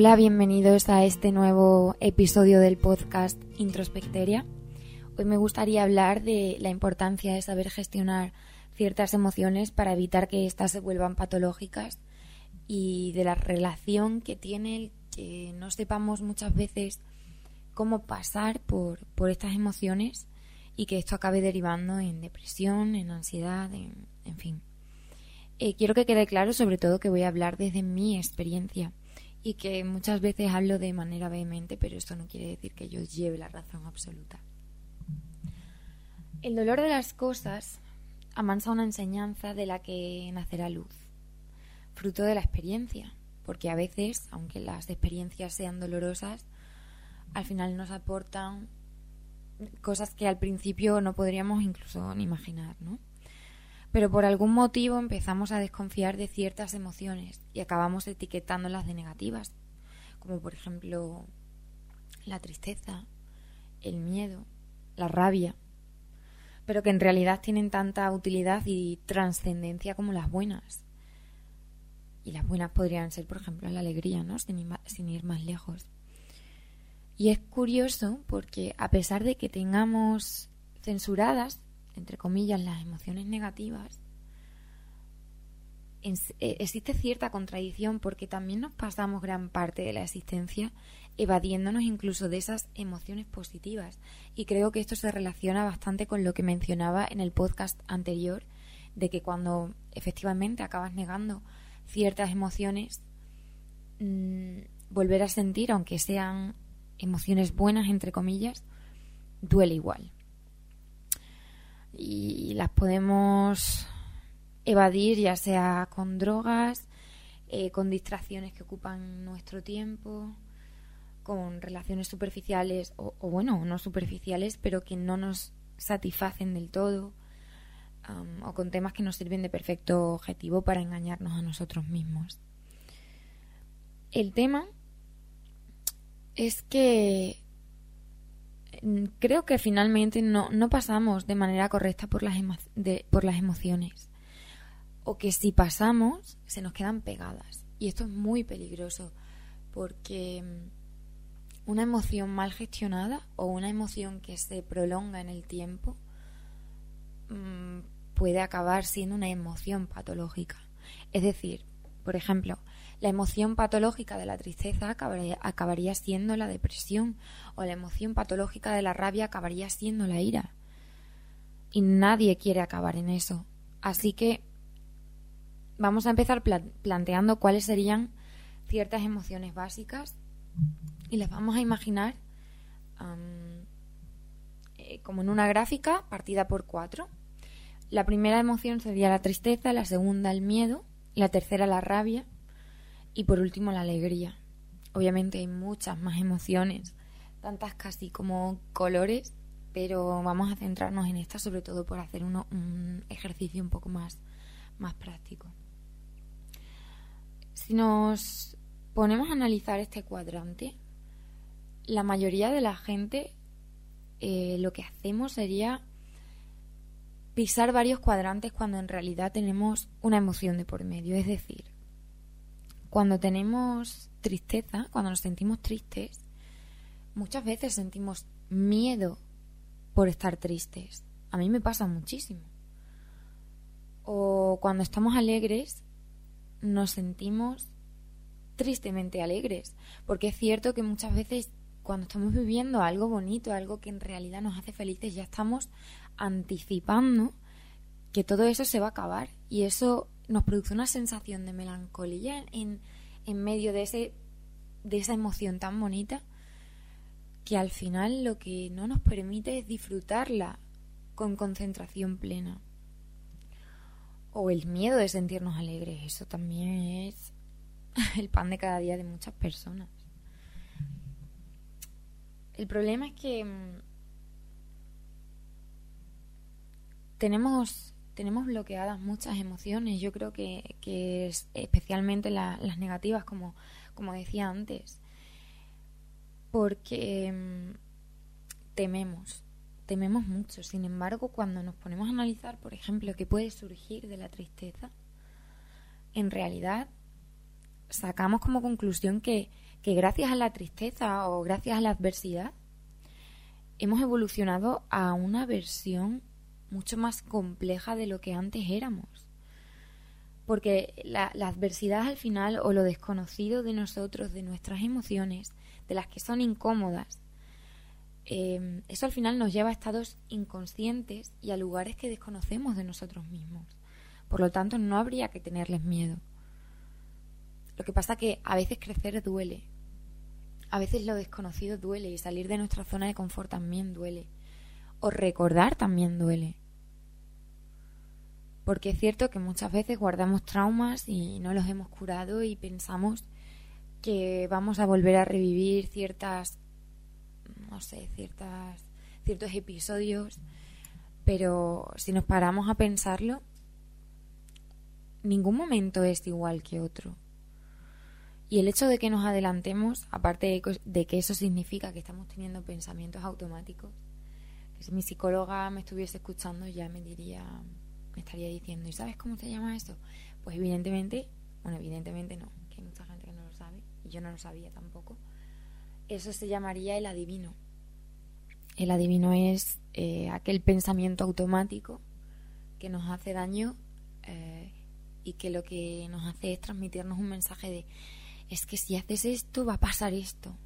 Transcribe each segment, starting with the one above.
Hola, bienvenidos a este nuevo episodio del podcast Introspecteria. Hoy me gustaría hablar de la importancia de saber gestionar ciertas emociones para evitar que éstas se vuelvan patológicas y de la relación que tiene el que no sepamos muchas veces cómo pasar por, por estas emociones y que esto acabe derivando en depresión, en ansiedad, en, fin. Eh, quiero que quede claro sobre todo que voy a hablar desde mi experiencia y que muchas veces hablo de manera vehemente, pero esto no quiere decir que yo lleve la razón absoluta. El dolor de las cosas amansa una enseñanza de la que nacerá luz, fruto de la experiencia, porque a veces, aunque las experiencias sean dolorosas, al final nos aportan cosas que al principio no podríamos incluso imaginar, ¿no? Pero por algún motivo empezamos a desconfiar de ciertas emociones y acabamos etiquetándolas de negativas, como por ejemplo la tristeza, el miedo, la rabia, pero que en realidad tienen tanta utilidad y trascendencia como las buenas. Y las buenas podrían ser, por ejemplo, la alegría, ¿no? Sin ir, más lejos. Y es curioso porque a pesar de que tengamos censuradas, entre comillas, las emociones negativas, eh, existe cierta contradicción porque también nos pasamos gran parte de la existencia evadiéndonos incluso de esas emociones positivas. Y creo que esto se relaciona bastante con lo que mencionaba en el podcast anterior, de que cuando efectivamente acabas negando ciertas emociones, mm, volver a sentir, aunque sean emociones buenas, entre comillas, duele igual. Las podemos evadir ya sea con drogas, eh, con distracciones que ocupan nuestro tiempo, con relaciones superficiales o, bueno, no superficiales, pero que no nos satisfacen del todo, o con temas que nos sirven de perfecto objetivo para engañarnos a nosotros mismos. El tema es que creo que finalmente no, no pasamos de manera correcta por las, por las emociones. O que si pasamos, se nos quedan pegadas. Y esto es muy peligroso porque mm, una emoción mal gestionada o una emoción que se prolonga en el tiempo mm, puede acabar siendo una emoción patológica. Es decir, por ejemplo, la emoción patológica de la tristeza acabaría, siendo la depresión o la emoción patológica de la rabia acabaría siendo la ira. Y nadie quiere acabar en eso. Así que vamos a empezar planteando cuáles serían ciertas emociones básicas y las vamos a imaginar eh, como en una gráfica partida por cuatro. La primera emoción sería la tristeza, la segunda el miedo, la tercera la rabia y por último la alegría. Obviamente hay muchas más emociones, tantas casi como colores, pero vamos a centrarnos en esta sobre todo por hacer uno, un ejercicio un poco más, más práctico. Si nos ponemos a analizar este cuadrante, la mayoría de la gente eh, lo que hacemos sería pisar varios cuadrantes cuando en realidad tenemos una emoción de por medio. Es decir, cuando tenemos tristeza, cuando nos sentimos tristes, muchas veces sentimos miedo por estar tristes. A mí me pasa muchísimo. O cuando estamos alegres, nos sentimos tristemente alegres, porque es cierto que muchas veces cuando estamos viviendo algo bonito, algo que en realidad nos hace felices, ya estamos anticipando que todo eso se va a acabar y eso nos produce una sensación de melancolía en, en medio de, ese, de esa emoción tan bonita que al final lo que no nos permite es disfrutarla con concentración plena. O el miedo de sentirnos alegres, eso también es el pan de cada día de muchas personas. El problema es que mm, tenemos, tenemos bloqueadas muchas emociones. Yo creo que, que es especialmente las negativas, como, como decía antes. Porque mm, tememos, tememos mucho. Sin embargo, cuando nos ponemos a analizar, por ejemplo, qué puede surgir de la tristeza, en realidad sacamos como conclusión que, que gracias a la tristeza o gracias a la adversidad hemos evolucionado a una versión mucho más compleja de lo que antes éramos. Porque la, adversidad al final o lo desconocido de nosotros, de nuestras emociones, de las que son incómodas, eh, eso al final nos lleva a estados inconscientes y a lugares que desconocemos de nosotros mismos. Por lo tanto, no habría que tenerles miedo. Lo que pasa que a veces crecer duele. A veces lo desconocido duele y salir de nuestra zona de confort también duele. O recordar también duele. Porque es cierto que muchas veces guardamos traumas y no los hemos curado y pensamos que vamos a volver a revivir ciertas, no sé, ciertas, ciertos episodios. Pero si nos paramos a pensarlo, ningún momento es igual que otro. Y el hecho de que nos adelantemos, aparte de que eso significa que estamos teniendo pensamientos automáticos, si mi psicóloga me estuviese escuchando ya me diría, me estaría diciendo, ¿y sabes cómo se llama eso? Pues evidentemente, bueno, evidentemente no, que hay mucha gente que no lo sabe, y yo no lo sabía tampoco. Eso se llamaría el adivino. El adivino es eh, aquel pensamiento automático que nos hace daño eh, y que lo que nos hace es transmitirnos un mensaje de es que si haces esto va a pasar esto.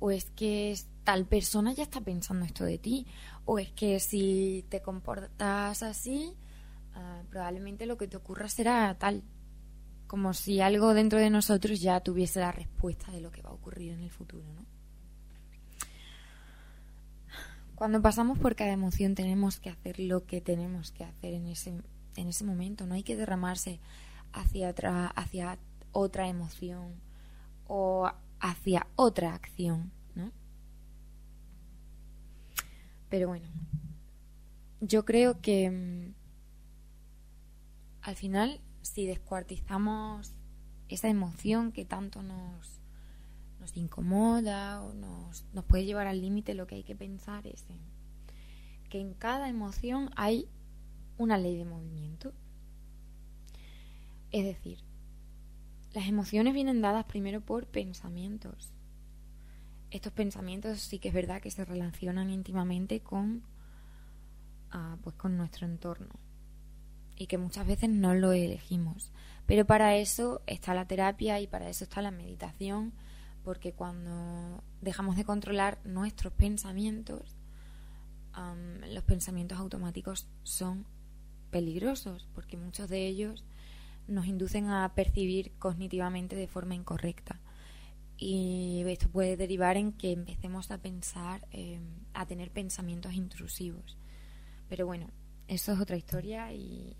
O es que tal persona ya está pensando esto de ti. O es que si te comportas así, ah, probablemente lo que te ocurra será tal. Como si algo dentro de nosotros ya tuviese la respuesta de lo que va a ocurrir en el futuro, ¿no? Cuando pasamos por cada emoción tenemos que hacer lo que tenemos que hacer en ese, en ese momento. No hay que derramarse hacia otra, hacia otra emoción o hacia otra acción, ¿no? Pero bueno, yo creo que mm, al final, si descuartizamos esa emoción que tanto nos, nos incomoda o nos, nos puede llevar al límite, lo que hay que pensar es que en cada emoción hay una ley de movimiento. Es decir, las emociones vienen dadas primero por pensamientos. Estos pensamientos sí que es verdad que se relacionan íntimamente con, ah, pues con nuestro entorno y que muchas veces no lo elegimos. Pero para eso está la terapia y para eso está la meditación, porque cuando dejamos de controlar nuestros pensamientos, los pensamientos automáticos son peligrosos, porque muchos de ellos nos inducen a percibir cognitivamente de forma incorrecta. Y esto puede derivar en que empecemos a pensar, em, a tener pensamientos intrusivos. Pero bueno, eso es otra historia y,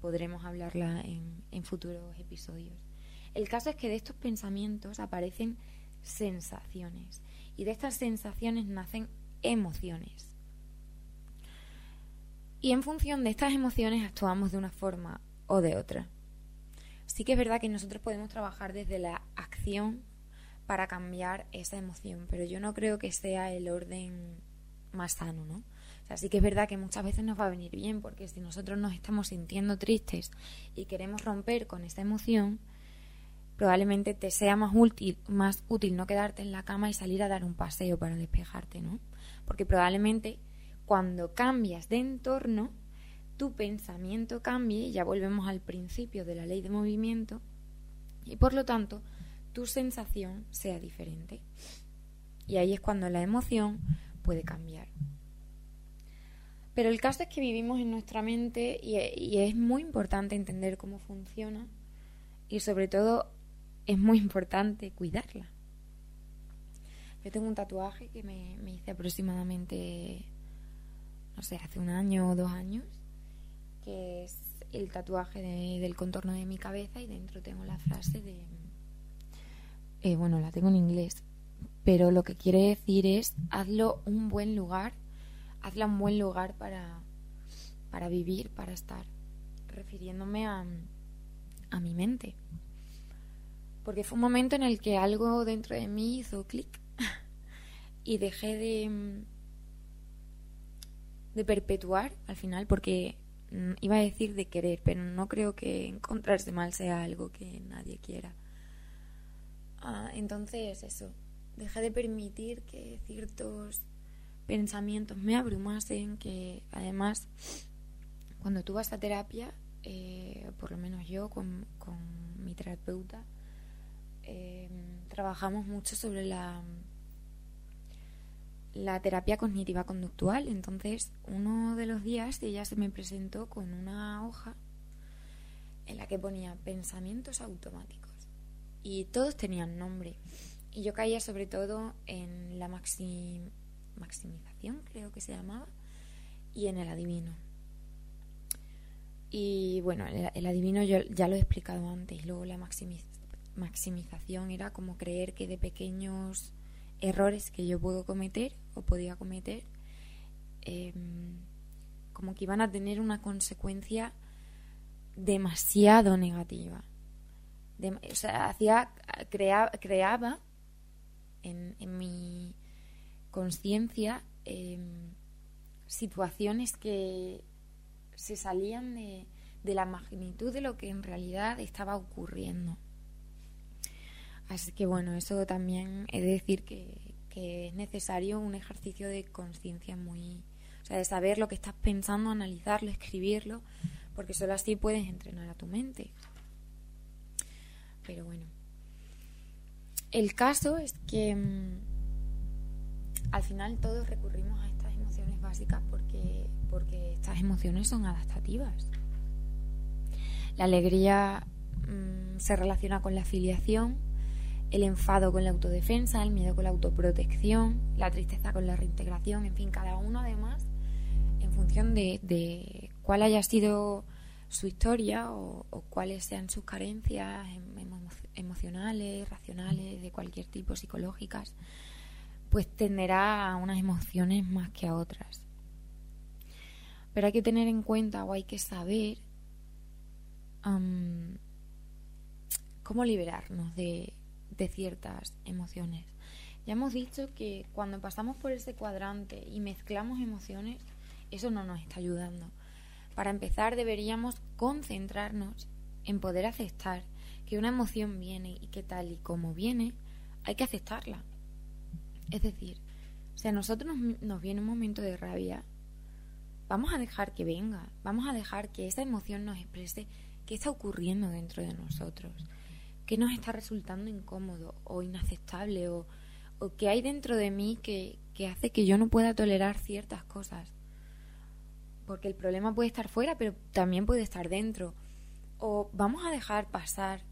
podremos hablarla en, en futuros episodios. El caso es que de estos pensamientos aparecen sensaciones y de estas sensaciones nacen emociones. Y en función de estas emociones actuamos de una forma o de otra sí que es verdad que nosotros podemos trabajar desde la acción para cambiar esa emoción, pero yo no creo que sea el orden más sano, ¿no? O sea, sí que es verdad que muchas veces nos va a venir bien, porque si nosotros nos estamos sintiendo tristes y queremos romper con esa emoción, probablemente te sea más útil, más útil no quedarte en la cama y salir a dar un paseo para despejarte, ¿no? Porque probablemente cuando cambias de entorno, tu pensamiento cambie, ya volvemos al principio de la ley de movimiento, y por lo tanto tu sensación sea diferente. Y ahí es cuando la emoción puede cambiar. Pero el caso es que vivimos en nuestra mente y, es muy importante entender cómo funciona y sobre todo es muy importante cuidarla. Yo tengo un tatuaje que me, me hice aproximadamente, no sé, hace un año o dos años que es el tatuaje del contorno de mi cabeza y dentro tengo la frase de... Eh, bueno, la tengo en inglés, pero lo que quiere decir es hazlo un buen lugar, hazla un buen lugar para, para vivir, para estar, refiriéndome a, a mi mente. Porque fue un momento en el que algo dentro de mí hizo clic y dejé de, de perpetuar al final, porque iba a decir de querer, pero no creo que encontrarse mal sea algo que nadie quiera. Ah, entonces, eso, dejé de permitir que ciertos pensamientos me abrumasen, que además, cuando tú vas a terapia, eh, por lo menos yo con, mi terapeuta, eh, trabajamos mucho sobre la, la terapia cognitiva conductual. Entonces, uno de los días ella se me presentó con una hoja en la que ponía pensamientos automáticos y todos tenían nombre. Y yo caía sobre todo en la maximización, creo que se llamaba, y en el adivino. Y bueno, el, adivino yo ya lo he explicado antes. Luego la maximización era como creer que de pequeños errores que yo puedo cometer o podía cometer, em, como que iban a tener una consecuencia demasiado negativa. o sea, hacía, creaba en, mi conciencia em, situaciones que se salían de, de la magnitud de lo que en realidad estaba ocurriendo. Así que bueno, eso también he de decir que, que es necesario un ejercicio de conciencia muy... O sea, de saber lo que estás pensando, analizarlo, escribirlo, porque solo así puedes entrenar a tu mente. Pero bueno. El caso es que mm, al final todos recurrimos a estas emociones básicas porque, porque estas emociones son adaptativas. La alegría mm, se relaciona con la afiliación, el enfado con la autodefensa, el miedo con la autoprotección, la tristeza con la reintegración, en fin, cada uno además en función de, cuál haya sido su historia o, cuáles sean sus carencias em, emocionales, racionales, de cualquier tipo, psicológicas, pues tenderá a unas emociones más que a otras. Pero hay que tener en cuenta o hay que saber cómo liberarnos de, de ciertas emociones. Ya hemos dicho que cuando pasamos por ese cuadrante y mezclamos emociones, eso no nos está ayudando. Para empezar, deberíamos concentrarnos en poder aceptar que una emoción viene y que tal y como viene, hay que aceptarla. Es decir, si a nosotros nos, viene un momento de rabia, vamos a dejar que venga, vamos a dejar que esa emoción nos exprese qué está ocurriendo dentro de nosotros qué nos está resultando incómodo o inaceptable o, o qué hay dentro de mí que, que hace que yo no pueda tolerar ciertas cosas. Porque el problema puede estar fuera, pero también puede estar dentro. O vamos a dejar pasar,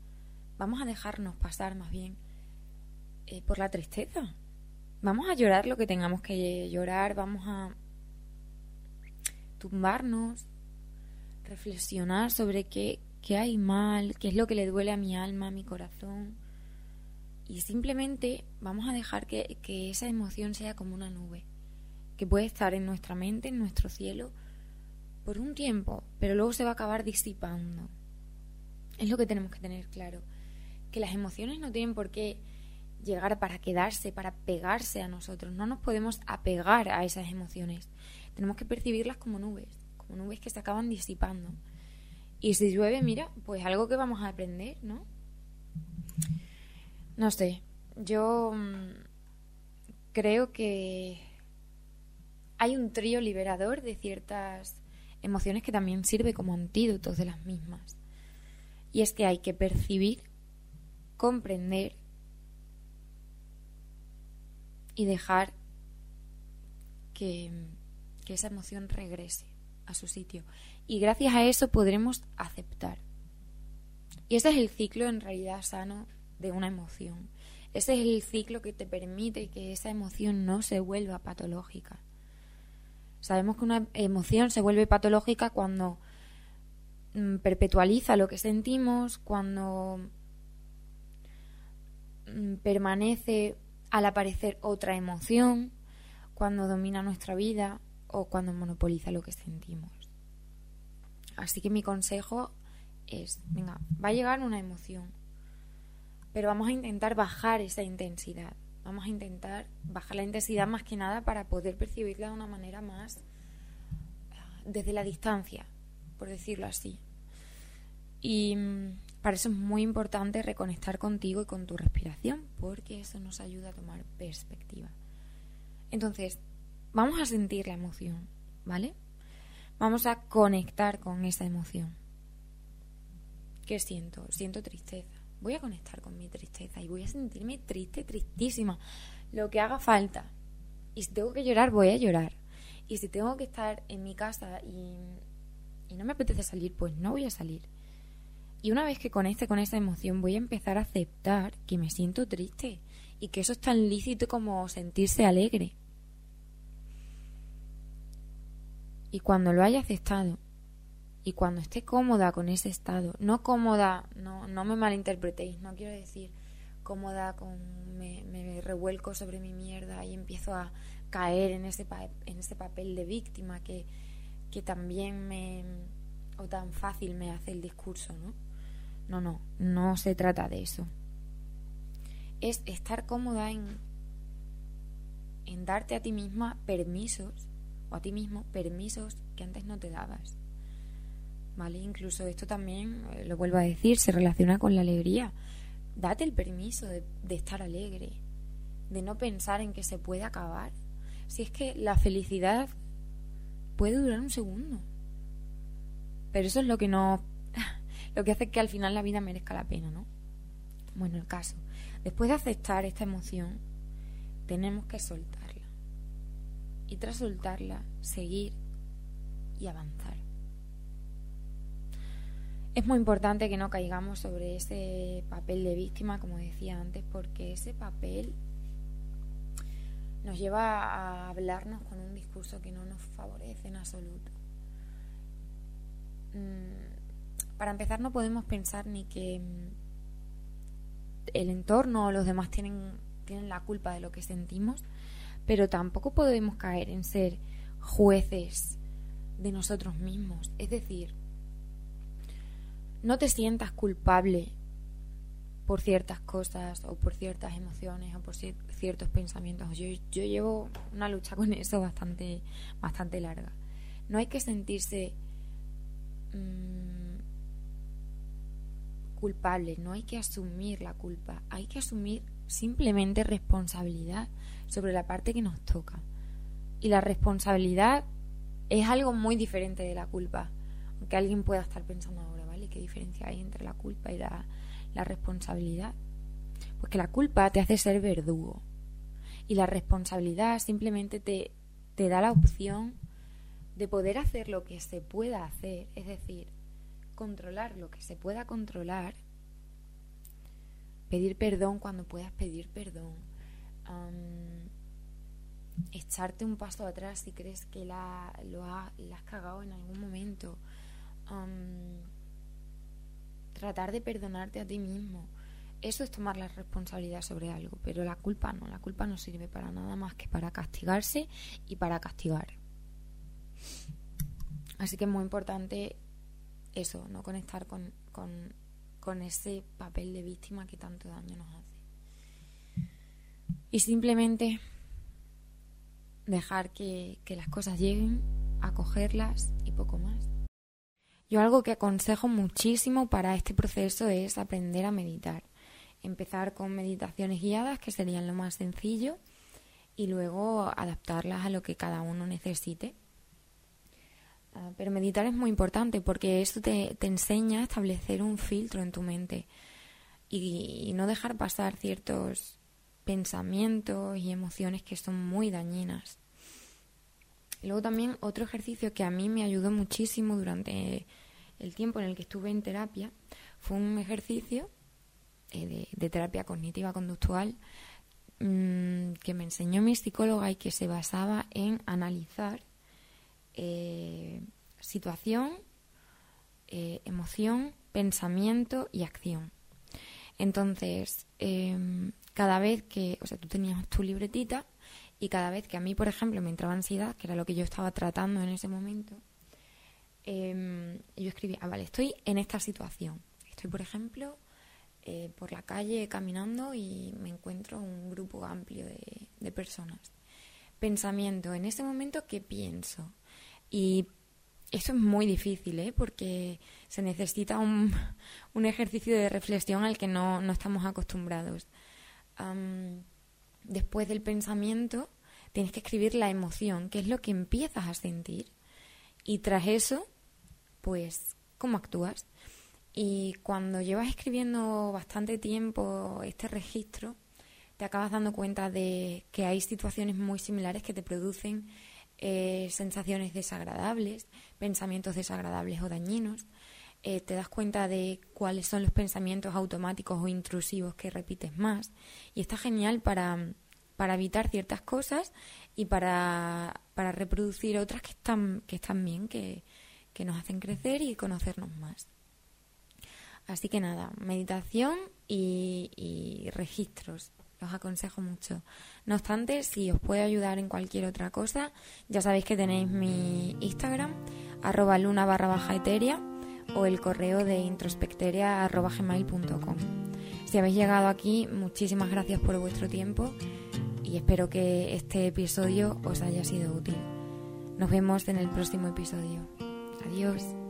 vamos a dejarnos pasar más bien eh, por la tristeza. Vamos a llorar lo que tengamos que llorar, vamos a tumbarnos, reflexionar sobre qué, qué hay mal, qué es lo que le duele a mi alma, a mi corazón. Y simplemente vamos a dejar que, que esa emoción sea como una nube, que puede estar en nuestra mente, en nuestro cielo, por un tiempo, pero luego se va a acabar disipando. Es lo que tenemos que tener claro, que las emociones no tienen por qué llegar para quedarse, para pegarse a nosotros. No nos podemos apegar a esas emociones. Tenemos que percibirlas como nubes, como nubes que se acaban disipando. Y si llueve, mira, pues algo que vamos a aprender, ¿no? No sé, yo mm, creo que hay un trío liberador de ciertas emociones que también sirve como antídotos de las mismas. Y es que hay que percibir, comprender y dejar que, que esa emoción regrese a su sitio y gracias a eso podremos aceptar. Y ese es el ciclo en realidad sano de una emoción. Ese es el ciclo que te permite que esa emoción no se vuelva patológica. Sabemos que una emoción se vuelve patológica cuando mm, perpetualiza lo que sentimos, cuando mm, permanece al aparecer otra emoción, cuando domina nuestra vida o cuando monopoliza lo que sentimos. Así que mi consejo es, venga, va a llegar una emoción, pero vamos a intentar bajar esa intensidad. Vamos a intentar bajar la intensidad más que nada para poder percibirla de una manera más ah, desde la distancia, por decirlo así. Y mm, para eso es muy importante reconectar contigo y con tu respiración, porque eso nos ayuda a tomar perspectiva. Entonces, vamos a sentir la emoción, ¿vale? Vamos a conectar con esa emoción. ¿Qué siento? Siento tristeza. Voy a conectar con mi tristeza y voy a sentirme triste, tristísima. Lo que haga falta. Y si tengo que llorar, voy a llorar. Y si tengo que estar en mi casa y, y no me apetece salir, pues no voy a salir. Y una vez que conecte con esa emoción, voy a empezar a aceptar que me siento triste y que eso es tan lícito como sentirse alegre. Y cuando lo haya aceptado y cuando esté cómoda con ese estado, no cómoda, no, no me malinterpretéis, no quiero decir cómoda con me, me revuelco sobre mi mierda y empiezo a caer en ese, en ese papel de víctima que, que también me o tan fácil me hace el discurso, ¿no? No, no, no se trata de eso. Es estar cómoda en, en darte a ti misma permisos o a ti mismo permisos que antes no te dabas. ¿Vale? Incluso esto también, eh, lo vuelvo a decir, se relaciona con la alegría. Date el permiso de, de estar alegre, de no pensar en que se puede acabar. Si es que la felicidad puede durar un segundo. Pero eso es lo que no lo que hace que al final la vida merezca la pena, ¿no? Bueno, el caso. Después de aceptar esta emoción, tenemos que soltarla. Y tras soltarla, seguir y avanzar. Es muy importante que no caigamos sobre ese papel de víctima, como decía antes, porque ese papel nos lleva a hablarnos con un discurso que no nos favorece en absoluto. Mm, para empezar, no podemos pensar ni que mm, el entorno o los demás tienen, tienen la culpa de lo que sentimos, pero tampoco podemos caer en ser jueces de nosotros mismos. Es decir, no te sientas culpable por ciertas cosas o por ciertas emociones o por ciertos pensamientos. Yo, llevo una lucha con eso bastante, bastante larga. No hay que sentirse mmm, culpable, no hay que asumir la culpa, hay que asumir simplemente responsabilidad sobre la parte que nos toca. Y la responsabilidad es algo muy diferente de la culpa, aunque alguien pueda estar pensando ahora, ¿vale? ¿Qué diferencia hay entre la culpa y la, responsabilidad? Pues que la culpa te hace ser verdugo y la responsabilidad simplemente te, te da la opción de poder hacer lo que se pueda hacer, es decir, controlar lo que se pueda controlar, pedir perdón cuando puedas pedir perdón, echarte un paso atrás si crees que la, lo has cagado en algún momento, tratar de perdonarte a ti mismo. Eso es tomar la responsabilidad sobre algo, pero la culpa no, la culpa no sirve para nada más que para castigarse y para castigar. Así que es muy importante eso, no conectar con, con, ese papel de víctima que tanto daño nos hace. Y simplemente dejar que, que las cosas lleguen, acogerlas y poco más. Yo algo que aconsejo muchísimo para este proceso es aprender a meditar. Empezar con meditaciones guiadas, que serían lo más sencillo, y luego adaptarlas a lo que cada uno necesite. Ah, pero meditar es muy importante porque esto te, enseña a establecer un filtro en tu mente y, no dejar pasar ciertos pensamientos y emociones que son muy dañinas. luego también otro ejercicio que a mí me ayudó muchísimo durante el tiempo en el que estuve en terapia fue un ejercicio eh, de, terapia cognitiva conductual mm, que me enseñó mi psicóloga y que se basaba en analizar eh, situación, eh, emoción, pensamiento y acción. Entonces, em, cada vez que, o sea, tú tenías tu libretita y cada vez que a mí, por ejemplo, me entraba ansiedad, que era lo que yo estaba tratando en ese momento, em, yo escribía, ah, vale, estoy en esta situación. Estoy, por ejemplo, eh, por la calle caminando y me encuentro un grupo amplio de, de personas. Pensamiento, en ese momento, ¿qué pienso? Y eso es muy difícil, ¿eh? porque se necesita un, un ejercicio de reflexión al que no, no estamos acostumbrados. después del pensamiento, tienes que escribir la emoción, que es lo que empiezas a sentir. Y tras eso, pues, ¿cómo actúas? Y cuando llevas escribiendo bastante tiempo este registro, te acabas dando cuenta de que hay situaciones muy similares que te producen eh, sensaciones desagradables, pensamientos desagradables o dañinos. Eh, te das cuenta de cuáles son los pensamientos automáticos o intrusivos que repites más. Y está genial para, para evitar ciertas cosas y para, para reproducir otras que están, que están bien, que, que nos hacen crecer y conocernos más. Así que nada, meditación y, y registros os aconsejo mucho. No obstante, si os puede ayudar en cualquier otra cosa, ya sabéis que tenéis mi Instagram, arroba luna barra baja eteria, o el correo de introspecteria arroba gmail.com. Si habéis llegado aquí, muchísimas gracias por vuestro tiempo y espero que este episodio os haya sido útil. Nos vemos en el próximo episodio. Adiós.